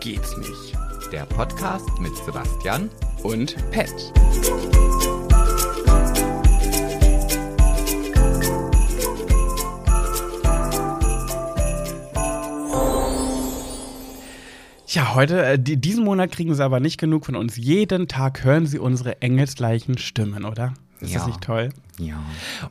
geht's nicht. Der Podcast mit Sebastian Und Pet. Ja, heute, äh, die, diesen Monat kriegen Sie aber nicht genug von uns. Jeden Tag hören Sie unsere engelsgleichen Stimmen, oder? Ist das Ja. nicht toll? Ja.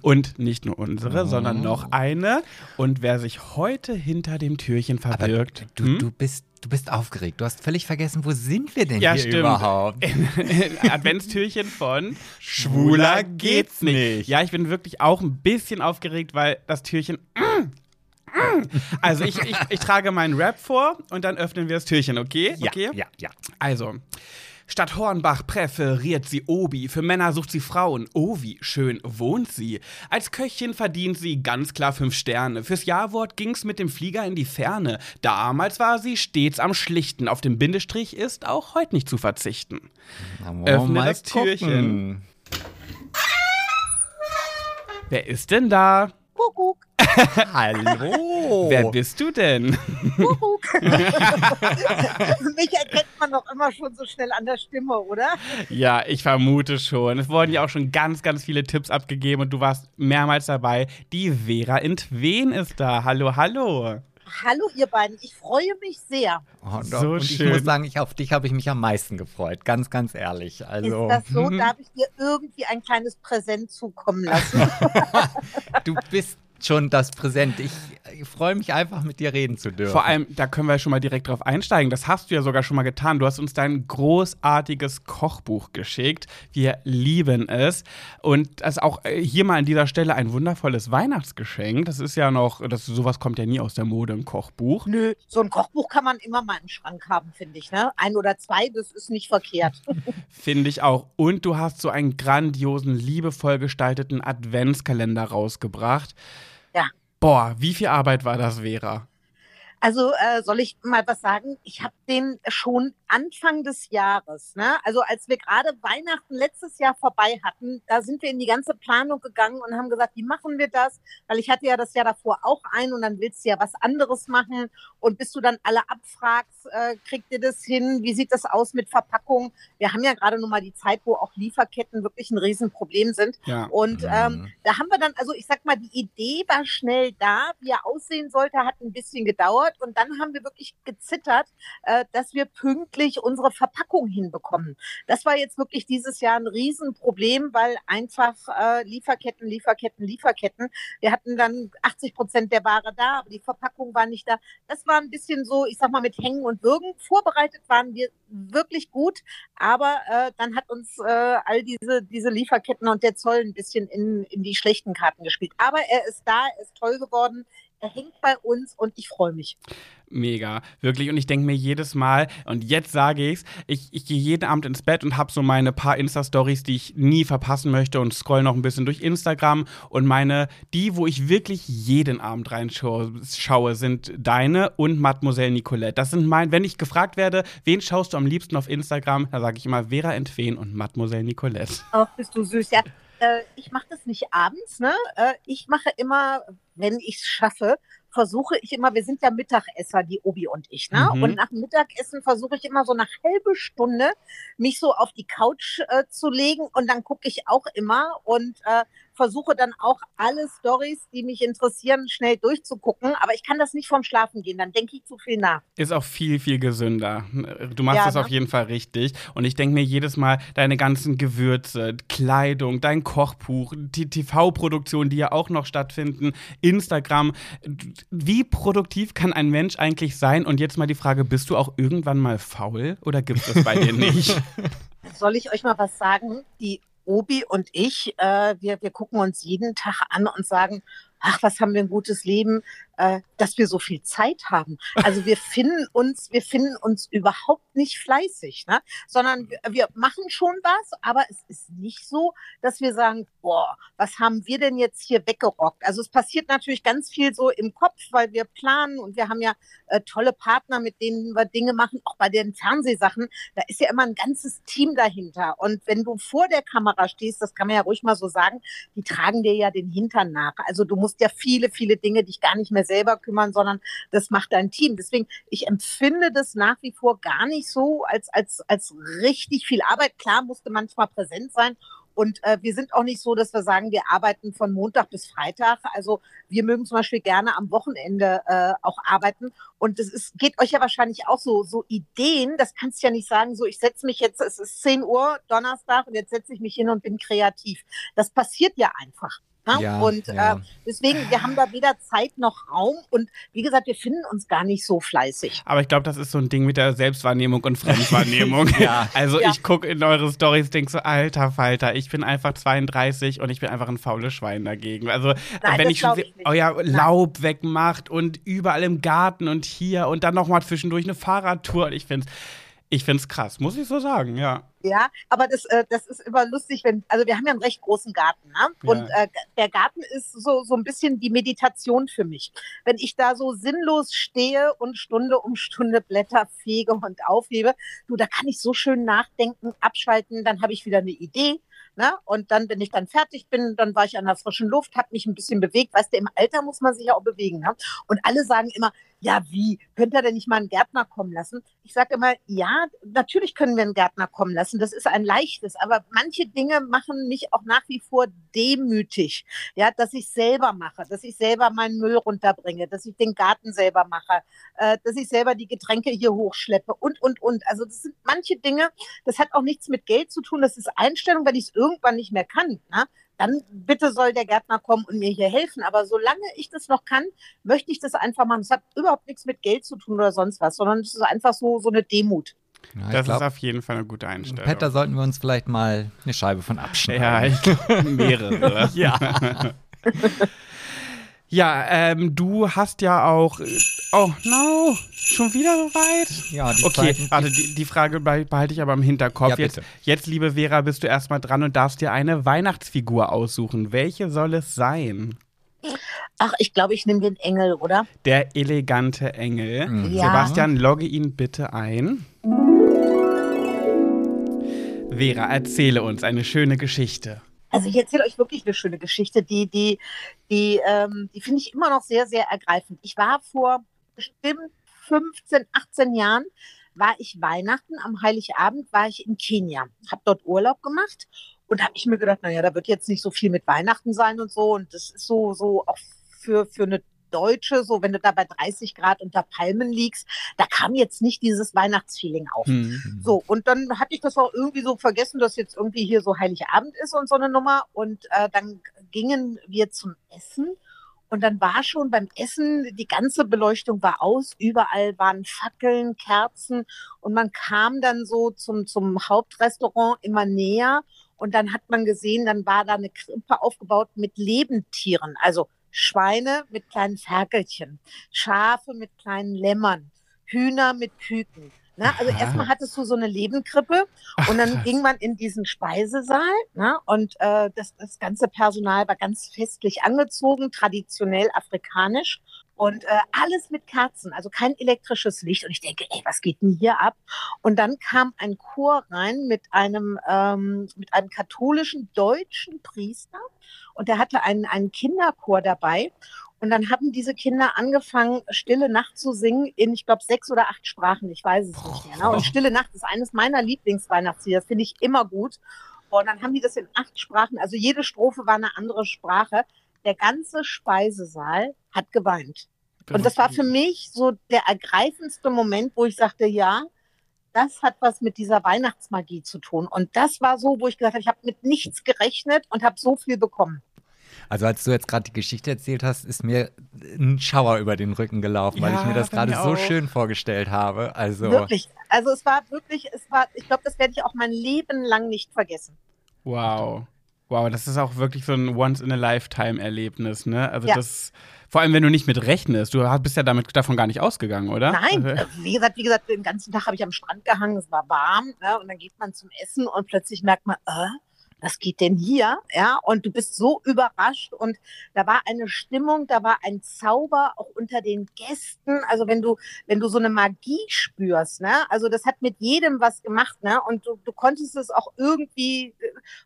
Und nicht nur unsere, sondern noch eine. Und wer sich heute hinter dem Türchen Aber verbirgt. du, hm? du, bist, du bist aufgeregt. Du hast völlig vergessen, wo sind wir denn Ja, hier stimmt. überhaupt? Adventstürchen von Schwuler geht's nicht. Ja, ich bin wirklich auch ein bisschen aufgeregt, weil das Türchen. Also ich, ich, ich trage meinen Rap vor und dann öffnen wir das Türchen, okay? okay? ja, ja. Also. Stadt Hornbach präferiert sie Obi, für Männer sucht sie Frauen. Oh, wie schön wohnt sie. Als Köchin verdient sie ganz klar fünf Sterne. Fürs Jawort ging's mit dem Flieger in die Ferne. Damals war sie stets am Schlichten. Auf dem Bindestrich ist auch heute nicht zu verzichten. Öffne das Türchen. gucken. Wer ist denn da? Kuckuck, Hallo. Wer bist du denn? Kuckuck. Mich erkennt man doch immer schon so schnell an der Stimme, oder? Ja, ich vermute schon. Es wurden ja auch schon ganz, ganz viele Tipps abgegeben und du warst mehrmals dabei. Die Vera Intwen ist da. Hallo, hallo. Hallo ihr beiden, ich freue mich sehr. Oh, So und ich schön. muss sagen, ich, auf dich habe ich mich am meisten gefreut. Ganz, ganz ehrlich. Also, Ist das so? Darf ich dir irgendwie ein kleines Präsent zukommen lassen? du bist schon das Präsent. Ich, ich freue mich einfach, mit dir reden zu dürfen. Vor allem, da können wir schon mal direkt drauf einsteigen. Das hast du ja sogar schon mal getan. Du hast uns dein großartiges Kochbuch geschickt. Wir lieben es. Und das ist auch äh, hier mal an dieser Stelle ein wundervolles Weihnachtsgeschenk. Das ist ja noch, das, sowas kommt ja nie aus der Mode, ein Kochbuch. Nö, so ein Kochbuch kann man immer mal im Schrank haben, finde ich. Ne? Ein oder zwei, das ist nicht verkehrt. Finde ich auch. Und du hast so einen grandiosen, liebevoll gestalteten Adventskalender rausgebracht. Ja. Boah, wie viel Arbeit war das, Vera? Also äh, soll ich mal was sagen? Ich habe den schon Anfang des Jahres, ne? Also als wir gerade Weihnachten letztes Jahr vorbei hatten, da sind wir in die ganze Planung gegangen und haben gesagt, wie machen wir das? Weil ich hatte ja das Jahr davor auch ein und dann willst du ja was anderes machen und bis du dann alle abfragst, äh, kriegt ihr das hin? Wie sieht das aus mit Verpackung? Wir haben ja gerade nun mal die Zeit, wo auch Lieferketten wirklich ein Riesenproblem sind. Ja. Und ähm, Mhm. da haben wir dann, also ich sag mal, die Idee war schnell da, wie er aussehen sollte, hat ein bisschen gedauert und dann haben wir wirklich gezittert, äh, dass wir pünktlich unsere Verpackung hinbekommen. Das war jetzt wirklich dieses Jahr ein Riesenproblem, weil einfach äh, Lieferketten, Lieferketten, Lieferketten. Wir hatten dann 80 Prozent der Ware da, aber die Verpackung war nicht da. Das war ein bisschen so, ich sag mal, mit Hängen und Würgen. Vorbereitet waren wir wirklich gut, aber äh, dann hat uns äh, all diese, diese Lieferketten und der Zoll ein bisschen in, in die schlechten Karten gespielt. Aber er ist da, er ist toll geworden. Er hängt bei uns und ich freue mich. Mega, wirklich. Und ich denke mir jedes Mal, und jetzt sage ich's, ich, ich gehe jeden Abend ins Bett und habe so meine paar Insta-Stories, die ich nie verpassen möchte und scroll noch ein bisschen durch Instagram. Und meine, die, wo ich wirklich jeden Abend reinschaue, schaue, sind deine und Mademoiselle Nicolette. Das sind mein, wenn ich gefragt werde, wen schaust du am liebsten auf Instagram, da sage ich immer Vera Entwen und Mademoiselle Nicolette. Ach, bist du süß. Ja, äh, ich mache das nicht abends, ne? Äh, ich mache immer, wenn ich es schaffe, versuche ich immer, wir sind ja Mittagesser, die Obi und ich, ne? Mhm. Und nach Mittagessen versuche ich immer so eine halbe Stunde, mich so auf die Couch äh, zu legen und dann gucke ich auch immer und äh, versuche dann auch alle Stories, die mich interessieren, schnell durchzugucken. Aber ich kann das nicht vorm Schlafen gehen, dann denke ich zu viel nach. Ist auch viel, viel gesünder. Du machst Ja, das ne? auf jeden Fall richtig. Und ich denke mir jedes Mal, deine ganzen Gewürze, Kleidung, dein Kochbuch, die TV-Produktionen, die ja auch noch stattfinden, Instagram. Wie produktiv kann ein Mensch eigentlich sein? Und jetzt mal die Frage, bist du auch irgendwann mal faul oder gibt es das bei dir nicht? Soll ich euch mal was sagen? Die Obi und ich, äh, wir, wir gucken uns jeden Tag an und sagen, ach, was haben wir ein gutes Leben, äh, dass wir so viel Zeit haben. Also wir finden uns, wir finden uns überhaupt nicht fleißig, ne? sondern wir, wir machen schon was, aber es ist nicht so, dass wir sagen, boah, was haben wir denn jetzt hier weggerockt? Also es passiert natürlich ganz viel so im Kopf, weil wir planen und wir haben ja äh, tolle Partner, mit denen wir Dinge machen, auch bei den Fernsehsachen. Da ist ja immer ein ganzes Team dahinter. Und wenn du vor der Kamera stehst, das kann man ja ruhig mal so sagen, die tragen dir ja den Hintern nach. Also du musst ja viele, viele Dinge dich gar nicht mehr selber kümmern, sondern das macht dein Team. Deswegen, ich empfinde das nach wie vor gar nicht so als, als, als richtig viel Arbeit. Klar musste manchmal präsent sein und äh, wir sind auch nicht so, dass wir sagen, wir arbeiten von Montag bis Freitag. Also wir mögen zum Beispiel gerne am Wochenende äh, auch arbeiten. Und es geht euch ja wahrscheinlich auch so, so Ideen. Das kannst du ja nicht sagen, so ich setze mich jetzt, es ist 10 Uhr Donnerstag und jetzt setze ich mich hin und bin kreativ. Das passiert ja einfach. Ne? Ja, und ja. Äh, deswegen, wir haben da weder Zeit noch Raum. Und wie gesagt, wir finden uns gar nicht so fleißig. Aber ich glaube, das ist so ein Ding mit der Selbstwahrnehmung und Fremdwahrnehmung. Ja. Also ich gucke in eure Stories, denke so, alter Falter, ich bin einfach 32 und ich bin einfach ein faules Schwein dagegen. Also Nein, wenn ich ich euer Laub wegmacht und überall im Garten und hier und dann nochmal zwischendurch eine Fahrradtour. Ich finde ich find's krass, muss ich so sagen, ja. Ja, aber das, äh, das ist immer lustig, wenn, also wir haben ja einen recht großen Garten, ne? Ja. Und äh, der Garten ist so, so ein bisschen die Meditation für mich. Wenn ich da so sinnlos stehe und Stunde um Stunde Blätter fege und aufhebe, du, da kann ich so schön nachdenken, abschalten, dann habe ich wieder eine Idee. Ne? Und dann, wenn ich dann fertig bin, dann war ich an der frischen Luft, habe mich ein bisschen bewegt. Weißt du, im Alter muss man sich ja auch bewegen. Ne? Und alle sagen immer, ja, wie? Könnt ihr denn nicht mal einen Gärtner kommen lassen? Ich sage immer, ja, natürlich können wir einen Gärtner kommen lassen. Das ist ein leichtes. Aber manche Dinge machen mich auch nach wie vor demütig. Ja, dass ich selber mache, dass ich selber meinen Müll runterbringe, dass ich den Garten selber mache, äh, dass ich selber die Getränke hier hochschleppe und, und, und. Also das sind manche Dinge, das hat auch nichts mit Geld zu tun. Das ist Einstellung, wenn ich es irgendwann nicht mehr kann. Ne? Dann bitte soll der Gärtner kommen und mir hier helfen. Aber solange ich das noch kann, möchte ich das einfach machen. Es hat überhaupt nichts mit Geld zu tun oder sonst was, sondern es ist einfach so, so eine Demut. Ja, Das glaub, ist auf jeden Fall eine gute Einstellung. Pet, da sollten wir uns vielleicht mal eine Scheibe von abschneiden. ja, ich mehrere. ja. ja, ähm, du hast ja auch. Oh, no, schon wieder so weit? ja die Okay, Zeiten- warte, die, die Frage be- behalte ich aber im Hinterkopf. Ja, jetzt, jetzt, liebe Vera, bist du erstmal dran und darfst dir eine Weihnachtsfigur aussuchen. Welche soll es sein? Ach, ich glaube, ich nehme den Engel, oder? Der elegante Engel. Mhm. Ja. Sebastian, logge ihn bitte ein. Vera, erzähle uns eine schöne Geschichte. Also ich erzähle euch wirklich eine schöne Geschichte, die, die, die, ähm, die finde ich immer noch sehr, sehr ergreifend. Ich war vor bestimmt 15, 18 Jahren, war ich Weihnachten, am Heiligabend war ich in Kenia, habe dort Urlaub gemacht und habe ich mir gedacht, naja, da wird jetzt nicht so viel mit Weihnachten sein und so und das ist so, so auch für, für eine Deutsche, so wenn du da bei 30 Grad unter Palmen liegst, da kam jetzt nicht dieses Weihnachtsfeeling auf. Hm. So, und dann hatte ich das auch irgendwie so vergessen, dass jetzt irgendwie hier so Heiligabend ist und so eine Nummer. Und äh, dann gingen wir zum Essen. Und dann war schon beim Essen, die ganze Beleuchtung war aus, überall waren Fackeln, Kerzen. Und man kam dann so zum, zum Hauptrestaurant immer näher. Und dann hat man gesehen, dann war da eine Krippe aufgebaut mit Lebendtieren, also Schweine mit kleinen Ferkelchen, Schafe mit kleinen Lämmern, Hühner mit Küken. Ne? Also Aha. erstmal hattest du so eine Lebenkrippe Ach, und dann krass. ging man in diesen Speisesaal ne? und äh, das, das ganze Personal war ganz festlich angezogen, traditionell afrikanisch und äh, alles mit Kerzen, also kein elektrisches Licht. Und ich denke, ey, was geht denn hier ab? Und dann kam ein Chor rein mit einem, ähm, mit einem katholischen deutschen Priester und der hatte einen, einen Kinderchor dabei. Und dann haben diese Kinder angefangen, Stille Nacht zu singen in, ich glaube, sechs oder acht Sprachen. Ich weiß es nicht mehr. Ne? Und Stille Nacht ist eines meiner Lieblingsweihnachtslieder. Das finde ich immer gut. Und dann haben die das in acht Sprachen. Also jede Strophe war eine andere Sprache. Der ganze Speisesaal hat geweint. Und das war für mich so der ergreifendste Moment, wo ich sagte, ja, das hat was mit dieser Weihnachtsmagie zu tun. Und das war so, wo ich gesagt habe, ich habe mit nichts gerechnet und habe so viel bekommen. Also als du jetzt gerade die Geschichte erzählt hast, ist mir ein Schauer über den Rücken gelaufen, weil Ja, ich mir das gerade so schön vorgestellt habe. Also Wirklich. Also es war wirklich, es war, ich glaube, das werde ich auch mein Leben lang nicht vergessen. Wow. Wow, das ist auch wirklich so ein Once-in-a-Lifetime-Erlebnis, ne? Also Ja. das, vor allem wenn du nicht mit rechnest, du hast- bist ja damit davon gar nicht ausgegangen, oder? Nein, Also, wie gesagt, wie gesagt, den ganzen Tag habe ich am Strand gehangen, es war warm, ne? und dann geht man zum Essen und plötzlich merkt man, äh, was geht denn hier? Ja, und du bist so überrascht und da war eine Stimmung, da war ein Zauber auch unter den Gästen. Also wenn du, wenn du so eine Magie spürst, ne? Also das hat mit jedem was gemacht, ne? Und du, du konntest es auch irgendwie,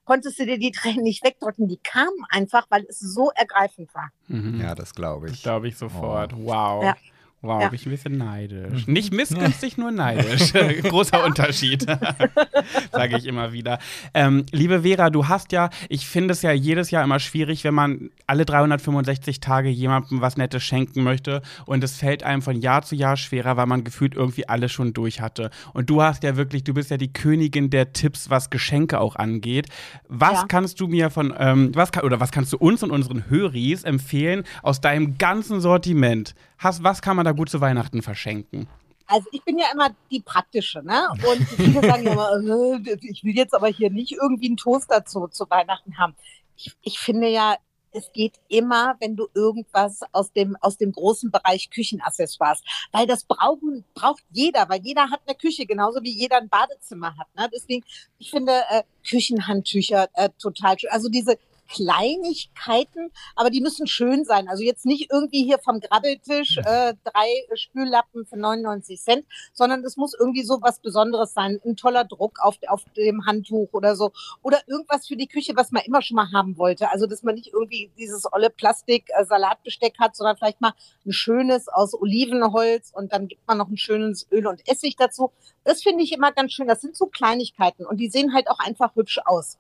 konntest du dir die Tränen nicht wegdrücken. Die kamen einfach, weil es so ergreifend war. Mhm. Ja, das glaube ich. Glaube ich sofort. Wow. Ja. Wow, Ja. bin ich ein bisschen neidisch. Nicht missgünstig, nur neidisch. Großer Unterschied, sage ich immer wieder. Ähm, liebe Vera, du hast ja, ich finde es ja jedes Jahr immer schwierig, wenn man alle 365 Tage jemandem was Nettes schenken möchte und es fällt einem von Jahr zu Jahr schwerer, weil man gefühlt irgendwie alles schon durch hatte. Und du hast ja wirklich, du bist ja die Königin der Tipps, was Geschenke auch angeht. Was Ja. kannst du mir von, ähm, was kann, oder was kannst du uns und unseren Höris empfehlen aus deinem ganzen Sortiment? Hast, was kann man da gut zu Weihnachten verschenken? Also ich bin ja immer die praktische, ne? Und viele sagen ja immer, äh, ich will jetzt aber hier nicht irgendwie einen Toaster zu, zu Weihnachten haben. Ich, ich finde ja, es geht immer, wenn du irgendwas aus dem, aus dem großen Bereich Küchenaccessoires, weil das brauchen, braucht jeder, weil jeder hat eine Küche, genauso wie jeder ein Badezimmer hat. Ne? Deswegen, ich finde äh, Küchenhandtücher äh, total schön. Also diese Kleinigkeiten, aber die müssen schön sein. Also jetzt nicht irgendwie hier vom Grabbeltisch äh, drei Spüllappen für 99 Cent, sondern es muss irgendwie so was Besonderes sein. Ein toller Druck auf, auf dem Handtuch oder so. Oder irgendwas für die Küche, was man immer schon mal haben wollte. Also dass man nicht irgendwie dieses olle Plastik-Salatbesteck hat, sondern vielleicht mal ein schönes aus Olivenholz und dann gibt man noch ein schönes Öl und Essig dazu. Das finde ich immer ganz schön. Das sind so Kleinigkeiten und die sehen halt auch einfach hübsch aus.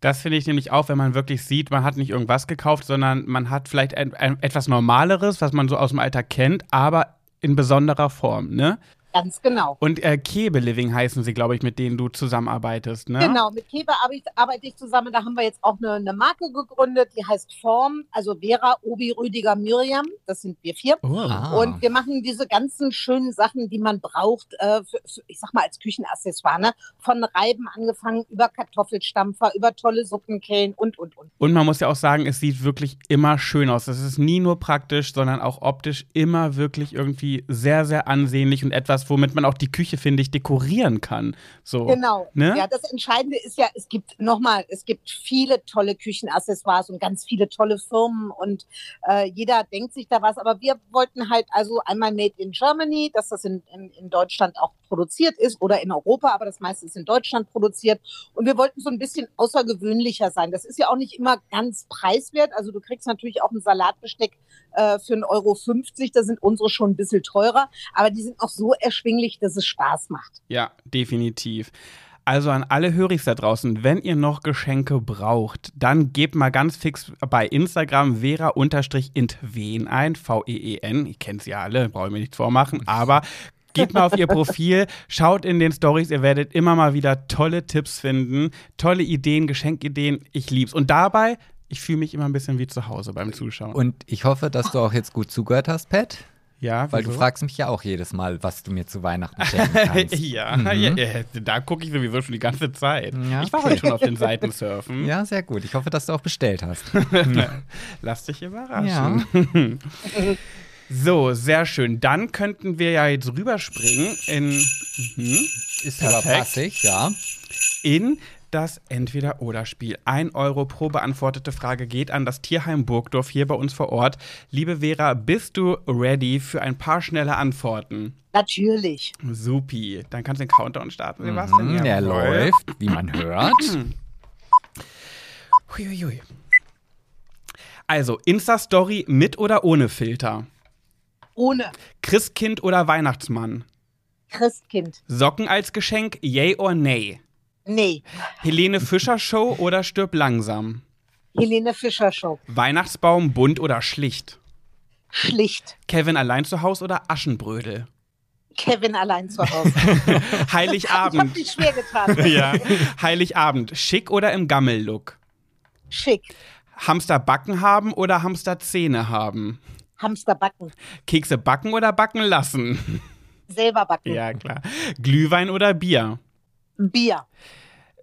Das finde ich nämlich auch, wenn man wirklich sieht, man hat nicht irgendwas gekauft, sondern man hat vielleicht ein, ein, etwas Normaleres, was man so aus dem Alltag kennt, aber in besonderer Form, ne? Ganz genau. Und äh, Kebe Living heißen sie, glaube ich, mit denen du zusammenarbeitest, ne? Genau, mit Kebe arbeite, ich zusammen. Da haben wir jetzt auch eine, eine Marke gegründet, die heißt Form, also Vera, Obi, Rüdiger, Miriam. Das sind wir vier. Oh. Ah. Und wir machen diese ganzen schönen Sachen, die man braucht, äh, für, für, ich sag mal als Küchenaccessoire, ne? Von Reiben angefangen, über Kartoffelstampfer, über tolle Suppenkellen und, und, und. Und man muss ja auch sagen, es sieht wirklich immer schön aus. Es ist nie nur praktisch, sondern auch optisch immer wirklich irgendwie sehr, sehr ansehnlich und etwas, womit man auch die Küche, finde ich, dekorieren kann. So. Genau. Ne? Ja, das Entscheidende ist ja, es gibt nochmal, es gibt viele tolle Küchenaccessoires und ganz viele tolle Firmen und äh, jeder denkt sich da was. Aber wir wollten halt also einmal Made in Germany, dass das in, in, in Deutschland auch produziert ist oder in Europa, aber das meiste ist in Deutschland produziert. Und wir wollten so ein bisschen außergewöhnlicher sein. Das ist ja auch nicht immer ganz preiswert. Also du kriegst natürlich auch ein Salatbesteck äh, für 1,50 Euro. Da sind unsere schon ein bisschen teurer, aber die sind auch so erschwinglich, dass es Spaß macht. Ja, definitiv. Also an alle Hörigs da draußen, wenn ihr noch Geschenke braucht, dann gebt mal ganz fix bei Instagram vera-intwen ein, V-E-E-N. Ihr kennt sie ja alle, brauche ich mir nichts vormachen, aber geht mal auf ihr Profil, schaut in den Stories, ihr werdet immer mal wieder tolle Tipps finden, tolle Ideen, Geschenkideen. Ich lieb's. Und dabei, ich fühle mich immer ein bisschen wie zu Hause beim Zuschauen. Und ich hoffe, dass du auch jetzt gut zugehört hast, Pat. Ja, Weil du fragst mich ja auch jedes Mal, was du mir zu Weihnachten schenken kannst. ja, Mhm. ja, ja, da gucke ich sowieso schon die ganze Zeit. Ja, Ich war okay. heute schon auf den Seiten surfen. Ja, sehr gut. Ich hoffe, dass du auch bestellt hast. Lass dich überraschen. So, sehr schön. Dann könnten wir ja jetzt rüberspringen in, mhm, Ist aber Perfekt. passig, ja. in das Entweder-Oder-Spiel. Ein Euro pro beantwortete Frage geht an das Tierheim Burgdorf hier bei uns vor Ort. Liebe Vera, bist du ready für ein paar schnelle Antworten? Natürlich. Supi. Dann kannst du den Countdown starten, Sebastian. Mhm, der läuft, wie man hört. Huiuiui. Also, Insta-Story mit oder ohne Filter? Ohne Christkind oder Weihnachtsmann? Christkind. Socken als Geschenk, yay or nay? Nee. Helene Fischer Show oder stirb langsam? Helene Fischer Show. Weihnachtsbaum bunt oder schlicht? Schlicht. Kevin allein zu Haus oder Aschenbrödel? Kevin allein zu Hause. Ich habe Heiligabend. mich schwer getan. ja. Heiligabend. Schick oder im Gammellook? Schick. Hamster backen haben oder Hamster Zähne haben? Hamster backen. Kekse backen oder backen lassen? Selber backen. ja, klar. Glühwein oder Bier? Bier.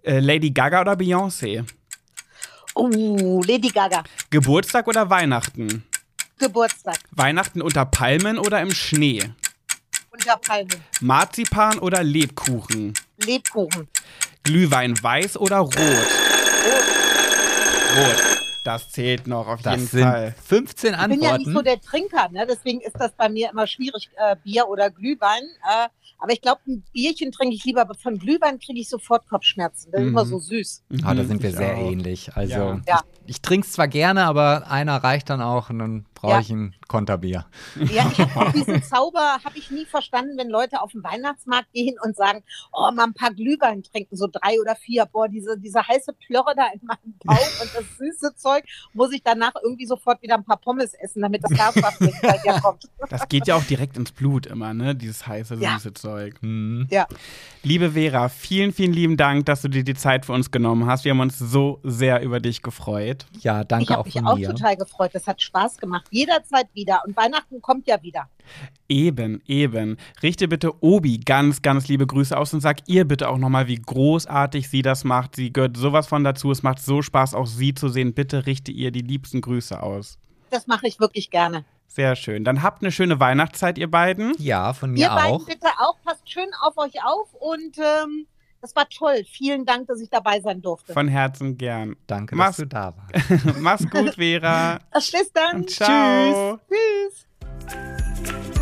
Äh, Lady Gaga oder Beyoncé? Oh, Lady Gaga. Geburtstag oder Weihnachten? Geburtstag. Weihnachten unter Palmen oder im Schnee? Unter Palmen. Marzipan oder Lebkuchen? Lebkuchen. Glühwein weiß oder rot? Rot. Rot. Das zählt noch auf jeden Das sind Fall. 15 Ich bin ja nicht so Antworten. der Trinker, ne? deswegen ist das bei mir immer schwierig, äh, Bier oder Glühwein. Äh, aber ich glaube, ein Bierchen trinke ich lieber, aber von Glühwein kriege ich sofort Kopfschmerzen. Das ist Mhm. immer so süß. Ah, da Mhm, sind wir ich sehr auch. ähnlich. Also Ja. Ja. Ich, trinke es zwar gerne, aber einer reicht dann auch und dann brauche Ja. ich ein Konterbier. Ja, ich habe auch diesen Zauber, habe ich nie verstanden, wenn Leute auf den Weihnachtsmarkt gehen und sagen, oh, mal ein paar Glühwein trinken, so drei oder vier. Boah, diese, diese heiße Plörre da in meinem Bauch und das süße Zeug, muss ich danach irgendwie sofort wieder ein paar Pommes essen, damit das bei dir kommt. Das geht ja auch direkt ins Blut immer, ne? Dieses heiße, Ja. süße Zeug. Mhm. Ja. Liebe Vera, vielen, vielen lieben Dank, dass du dir die Zeit für uns genommen hast. Wir haben uns so sehr über dich gefreut. Ja, Ich danke habe auch mich von auch mir. total gefreut. Das hat Spaß gemacht. Jederzeit wieder. Und Weihnachten kommt ja wieder. Eben, eben. Richte bitte Obi ganz, ganz liebe Grüße aus und sag ihr bitte auch nochmal, wie großartig sie das macht. Sie gehört sowas von dazu. Es macht so Spaß, auch sie zu sehen. Bitte richte ihr die liebsten Grüße aus. Das mache ich wirklich gerne. Sehr schön. Dann habt eine schöne Weihnachtszeit, ihr beiden. Ja, von Ihr mir beiden auch. bitte auch. Passt schön auf euch auf. Und ähm, das war toll. Vielen Dank, dass ich dabei sein durfte. Von Herzen gern. Danke, Mach's, dass du da warst. Mach's gut, Vera. Bis dann. Ciao. Tschüss. Tschüss.